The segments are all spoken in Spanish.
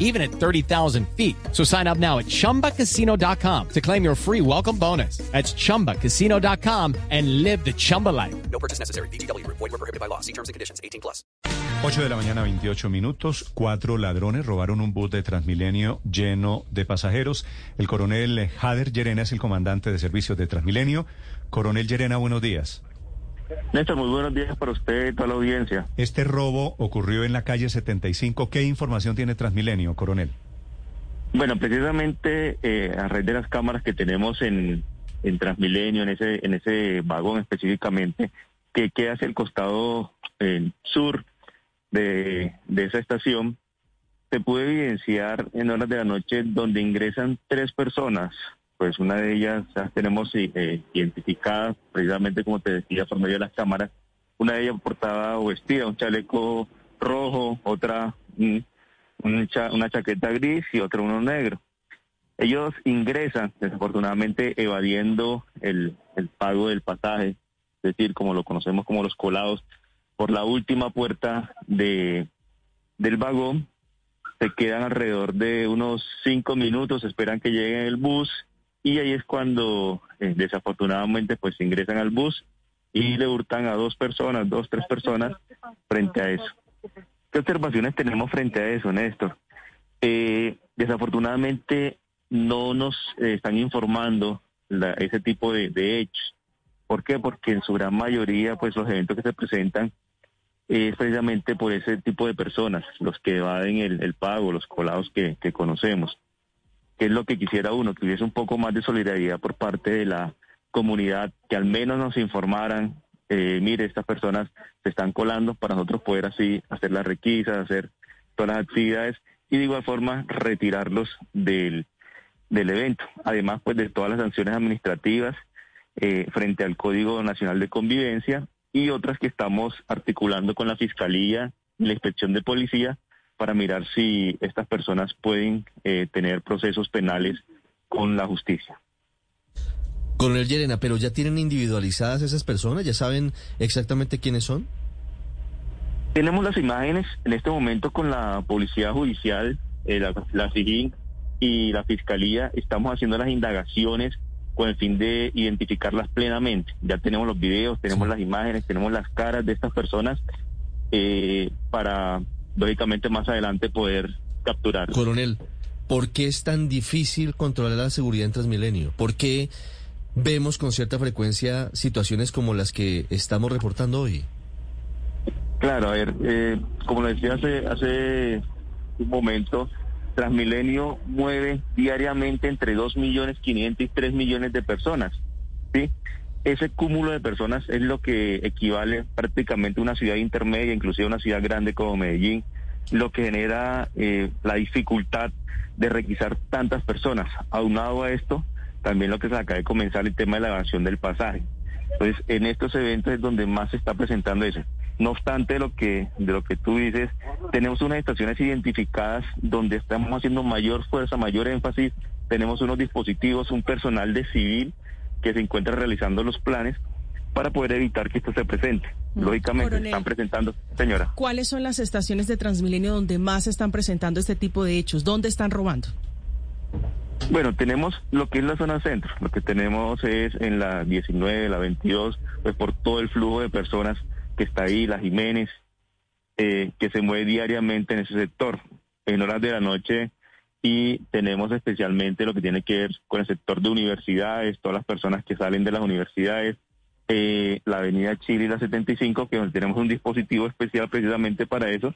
even at 30,000 feet. So sign up now at chumbacasino.com to claim your free welcome bonus. That's chumbacasino.com and live the Chumba life. No purchase necessary. BGW. Void were prohibited by law. See terms and conditions. 18 plus. 8 de la mañana, 28 minutos. Cuatro ladrones robaron un bus de Transmilenio lleno de pasajeros. El coronel Jader Llerena es el comandante de servicios de Transmilenio. Coronel Llerena, buenos días. Néstor, muy buenos días para usted y toda la audiencia. Este robo ocurrió en la calle 75. ¿Qué información tiene Transmilenio, coronel? Bueno, precisamente eh, a raíz de las cámaras que tenemos en, en Transmilenio, en ese, en ese vagón específicamente, que queda hacia el costado eh, sur de, de esa estación, se puede evidenciar en horas de la noche donde ingresan tres personas. Pues una de ellas las tenemos eh, identificadas, precisamente como te decía, por medio de las cámaras. Una de ellas portaba o vestía un chaleco rojo, otra cha- una chaqueta gris y otra uno negro. Ellos ingresan, desafortunadamente, evadiendo el, el pago del pasaje, es decir, como lo conocemos como los colados, por la última puerta de, del vagón. Se quedan alrededor de unos cinco minutos, esperan que llegue el bus y ahí es cuando eh, desafortunadamente pues ingresan al bus y le hurtan a dos personas, dos, tres personas frente a eso. ¿Qué observaciones tenemos frente a eso, Néstor? Eh, desafortunadamente no nos eh, están informando la- ese tipo de, hechos. ¿Por qué? Porque en su gran mayoría, pues los eventos que se presentan es precisamente por ese tipo de personas, los que evaden el, el pago, los colados que conocemos. ¿Qué es lo que quisiera uno? Que hubiese un poco más de solidaridad por parte de la comunidad, que al menos nos informaran, eh, mire, estas personas se están colando para nosotros poder así hacer las requisas, hacer todas las actividades y de igual forma retirarlos del, del evento. Además, pues de todas las sanciones administrativas eh, frente al Código Nacional de Convivencia y otras que estamos articulando con la Fiscalía y la Inspección de Policía para mirar si estas personas pueden eh, tener procesos penales con la justicia. Coronel Llerena, pero ya tienen individualizadas esas personas, ya saben exactamente quiénes son. Tenemos las imágenes en este momento con la Policía Judicial, eh, la, la SIGIN y la Fiscalía. Estamos haciendo las indagaciones con el fin de identificarlas plenamente. Ya tenemos los videos, tenemos las imágenes, tenemos las caras de estas personas eh, para, lógicamente, más adelante poder capturarlas. Coronel, ¿por qué es tan difícil controlar la seguridad en Transmilenio? ¿Por qué vemos con cierta frecuencia situaciones como las que estamos reportando hoy? Claro, a ver, eh, como lo decía hace, hace un momento, Transmilenio mueve diariamente entre 2 millones 500 y 3 millones de personas, ¿sí? Ese cúmulo de personas es lo que equivale prácticamente a una ciudad intermedia, inclusive una ciudad grande como Medellín, lo que genera eh, la dificultad de requisar tantas personas. Aunado a esto, también lo que se acaba de comenzar el tema de la evasión del pasaje. Entonces, en estos eventos es donde más se está presentando eso. No obstante lo que de lo que tú dices, tenemos unas estaciones identificadas donde estamos haciendo mayor fuerza, mayor énfasis. Tenemos unos dispositivos, un personal de civil que se encuentra realizando los planes para poder evitar que esto se presente. Lógicamente, se Coronel. están presentando, señora. ¿Cuáles son las estaciones de Transmilenio donde más se están presentando este tipo de hechos? ¿Dónde están robando? Bueno, tenemos lo que es la zona centro. Lo que tenemos es en la 19, la 22, pues por todo el flujo de personas que está ahí, la Jiménez, eh, que se mueve diariamente en ese sector, en horas de la noche. Y tenemos especialmente lo que tiene que ver con el sector de universidades, todas las personas que salen de las universidades, eh, la avenida Chile y la 75, que tenemos un dispositivo especial precisamente para eso.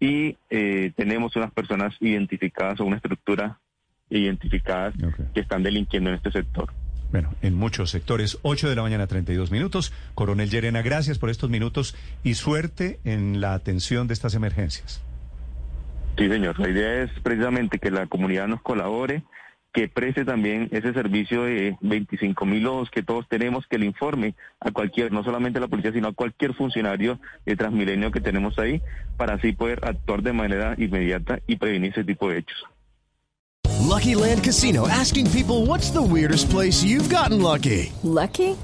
Y eh, tenemos unas personas identificadas o una estructura identificadas Ok. que están delinquiendo en este sector. Bueno, en muchos sectores, 8 de la mañana, 32 minutos. Coronel Llerena, gracias por estos minutos y suerte en la atención de estas emergencias. Sí, señor. La idea es precisamente que la comunidad nos colabore, que preste también ese servicio de 25 mil ojos que todos tenemos, que le informe a cualquier, no solamente a la policía, sino a cualquier funcionario de Transmilenio que tenemos ahí, para así poder actuar de manera inmediata y prevenir ese tipo de hechos. Lucky Land Casino asking people what's the weirdest place you've gotten lucky? Lucky?